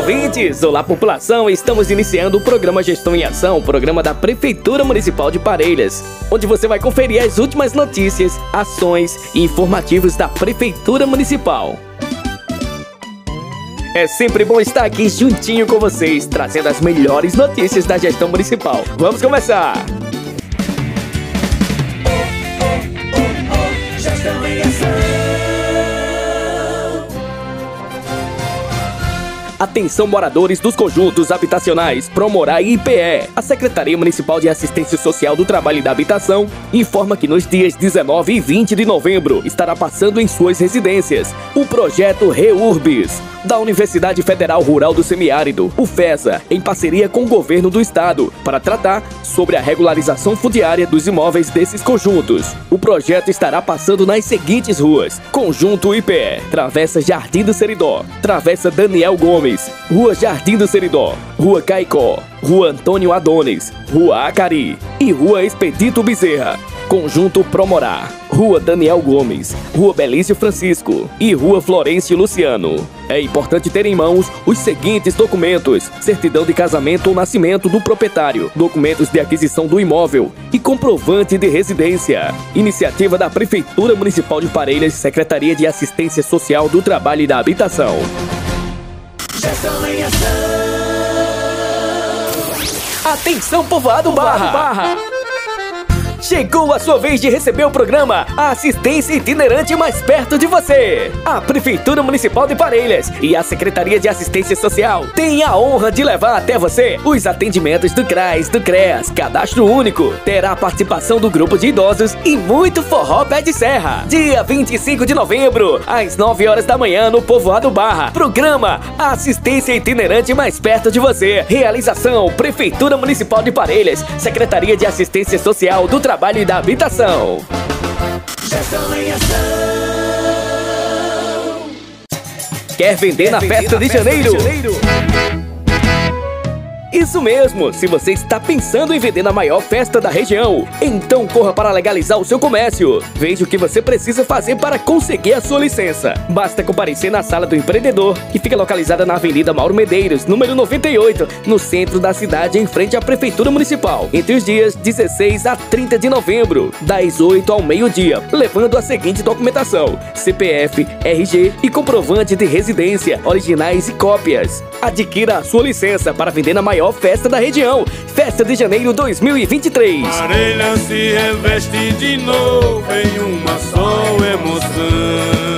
Ouvintes! Olá, população! Estamos iniciando o programa Gestão em Ação, programa da Prefeitura Municipal de Parelhas, onde você vai conferir as últimas notícias, ações e informativos da Prefeitura Municipal. É sempre bom estar aqui juntinho com vocês, trazendo as melhores notícias da gestão municipal. Vamos começar! Atenção moradores dos conjuntos habitacionais Promorá e IPE. A Secretaria Municipal de Assistência Social do Trabalho e da Habitação informa que nos dias 19 e 20 de novembro estará passando em suas residências o projeto REURBIS da Universidade Federal Rural do Semiárido, o FESA, em parceria com o governo do estado, para tratar sobre a regularização fundiária dos imóveis desses conjuntos. O projeto estará passando nas seguintes ruas: Conjunto IPE, Travessa Jardim do Seridó, Travessa Daniel Gomes, Rua Jardim do Seridó, Rua Caicó, Rua Antônio Adonis, Rua Acari e Rua Expedito Bezerra. Conjunto Promorá, Rua Daniel Gomes, Rua Belício Francisco e Rua Florencio Luciano. É importante ter em mãos os seguintes documentos: certidão de casamento ou nascimento do proprietário, documentos de aquisição do imóvel e comprovante de residência. Iniciativa da Prefeitura Municipal de Parelhas, Secretaria de Assistência Social do Trabalho e da Habitação. Gestão em Ação. Atenção, povoado Barra! Barra. Chegou a sua vez de receber o programa A Assistência Itinerante Mais Perto de Você. A Prefeitura Municipal de Parelhas e a Secretaria de Assistência Social têm a honra de levar até você os atendimentos do CRAS, do CREAS, Cadastro Único. Terá a participação do grupo de idosos e muito forró pé de serra. Dia 25 de novembro, às 9 horas da manhã, no Povoado Barra. Programa Assistência Itinerante Mais Perto de Você. Realização Prefeitura Municipal de Parelhas, Secretaria de Assistência Social do Trabalho e da Habitação. Gestão em Ação. Quer vender na festa de janeiro? Isso mesmo! Se você está pensando em vender na maior festa da região, então corra para legalizar o seu comércio. Veja o que você precisa fazer para conseguir a sua licença. Basta comparecer na sala do empreendedor, que fica localizada na Avenida Mauro Medeiros, número 98, no centro da cidade, em frente à Prefeitura Municipal, entre os dias 16 a 30 de novembro, das 8 ao meio-dia, levando a seguinte documentação: CPF, RG e comprovante de residência, originais e cópias. Adquira a sua licença para vender na maior festa da região, Festa de Janeiro 2023. Parelha se reveste de novo em uma só emoção.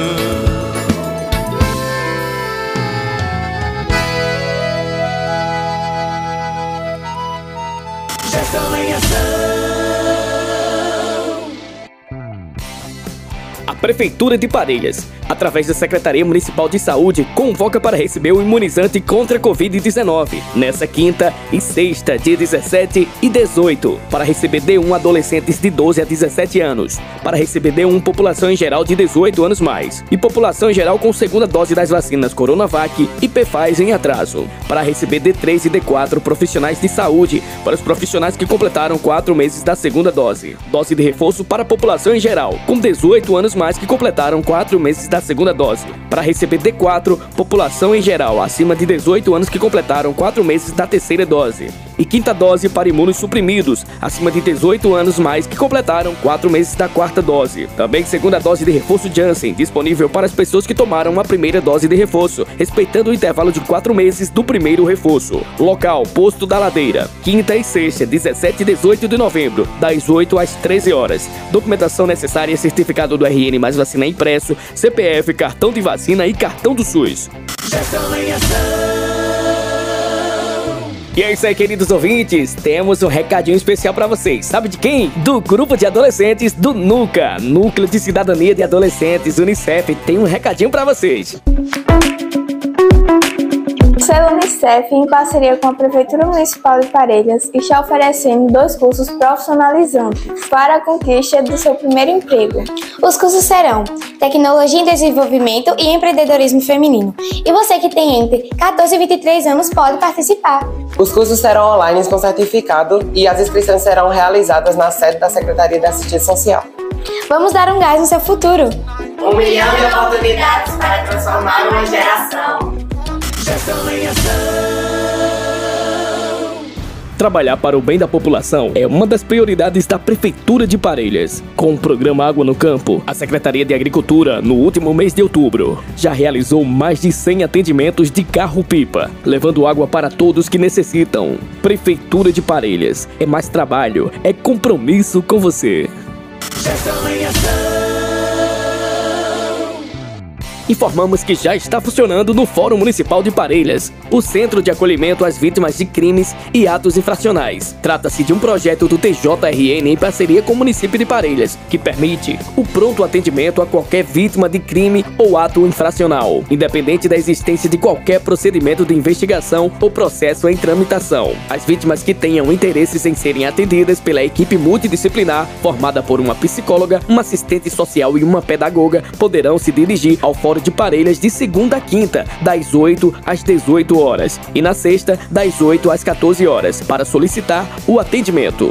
A Prefeitura de Parelhas, através da Secretaria Municipal de Saúde, convoca para receber o imunizante contra a Covid-19 nessa quinta e sexta, dia 17 e 18, para receber D1 adolescentes de 12 a 17 anos, para receber D1 população em geral de 18 anos mais e população em geral com segunda dose das vacinas Coronavac e Pfizer em atraso, para receber D3 e D4 profissionais de saúde para os profissionais que completaram 4 meses da segunda dose, dose de reforço para a população em geral com 18 anos mais que completaram 4 meses da segunda dose. Para receber D4, população em geral acima de 18 anos que completaram 4 meses da terceira dose. E quinta dose para imunos suprimidos, acima de 18 anos mais que completaram 4 meses da quarta dose. Também segunda dose de reforço Janssen, disponível para as pessoas que tomaram a primeira dose de reforço, respeitando o intervalo de 4 meses do primeiro reforço. Local: Posto da Ladeira. Quinta e sexta, 17 e 18 de novembro, das 8 às 13 horas. Documentação necessária: certificado do RN mais vacina impresso, CPF, cartão de vacina e cartão do SUS. Gestão em Ação. E é isso aí, queridos ouvintes. Temos um recadinho especial pra vocês. Sabe de quem? Do grupo de adolescentes do NUCA, Núcleo de Cidadania de Adolescentes Unicef. Tem um recadinho pra vocês. Sou a Unicef em parceria com a Prefeitura Municipal de Parelhas, está oferecendo dois cursos profissionalizantes para a conquista do seu primeiro emprego. Os cursos serão Tecnologia em Desenvolvimento e Empreendedorismo Feminino. E você que tem entre 14 e 23 anos pode participar. Os cursos serão online com certificado e as inscrições serão realizadas na sede da Secretaria de Assistência Social. Vamos dar um gás no seu futuro. Um milhão de oportunidades para transformar uma geração. Gestão em ação. Trabalhar para o bem da população é uma das prioridades da Prefeitura de Parelhas. Com o programa Água no Campo, a Secretaria de Agricultura, no último mês de outubro, já realizou mais de 100 atendimentos de carro-pipa, levando água para todos que necessitam. Prefeitura de Parelhas. É mais trabalho, é compromisso com você. Gestão em ação. Informamos que já está funcionando no Fórum Municipal de Parelhas, o Centro de Acolhimento às Vítimas de Crimes e Atos Infracionais. Trata-se de um projeto do TJRN em parceria com o município de Parelhas, que permite o pronto atendimento a qualquer vítima de crime ou ato infracional, independente da existência de qualquer procedimento de investigação ou processo em tramitação. As vítimas que tenham interesses em serem atendidas pela equipe multidisciplinar, formada por uma psicóloga, uma assistente social e uma pedagoga, poderão se dirigir ao Fórum de Parelhas de segunda a quinta, das 8 às 18 horas, e na sexta, das 8 às 14 horas, para solicitar o atendimento.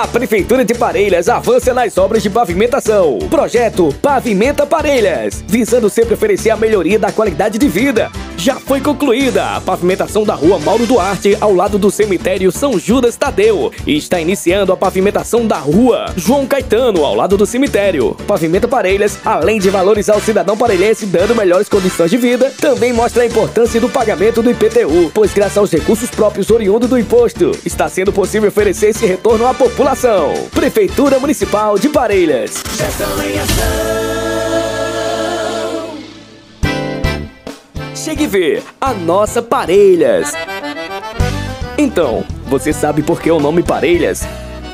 A Prefeitura de Parelhas avança nas obras de pavimentação. Projeto Pavimenta Parelhas, visando sempre oferecer a melhoria da qualidade de vida. Já foi concluída a pavimentação da rua Mauro Duarte, ao lado do cemitério São Judas Tadeu. E está iniciando a pavimentação da rua João Caetano, ao lado do cemitério. Pavimenta Parelhas, além de valorizar o cidadão parelhense dando melhores condições de vida, também mostra a importância do pagamento do IPTU, pois graças aos recursos próprios oriundos do imposto, está sendo possível oferecer esse retorno à população. Prefeitura Municipal de Parelhas. Gestão em ação. Chegue e vê a nossa Parelhas. Então, você sabe por que o nome Parelhas?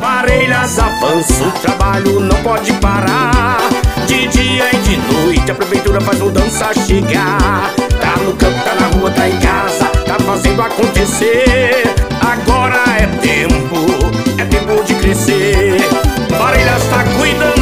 parelhas avança, o trabalho não pode parar. De dia e de noite a prefeitura faz mudança chegar. Tá no campo, tá na rua, tá em casa, tá fazendo acontecer. Agora é tempo, é tempo de crescer. Parelhas tá cuidando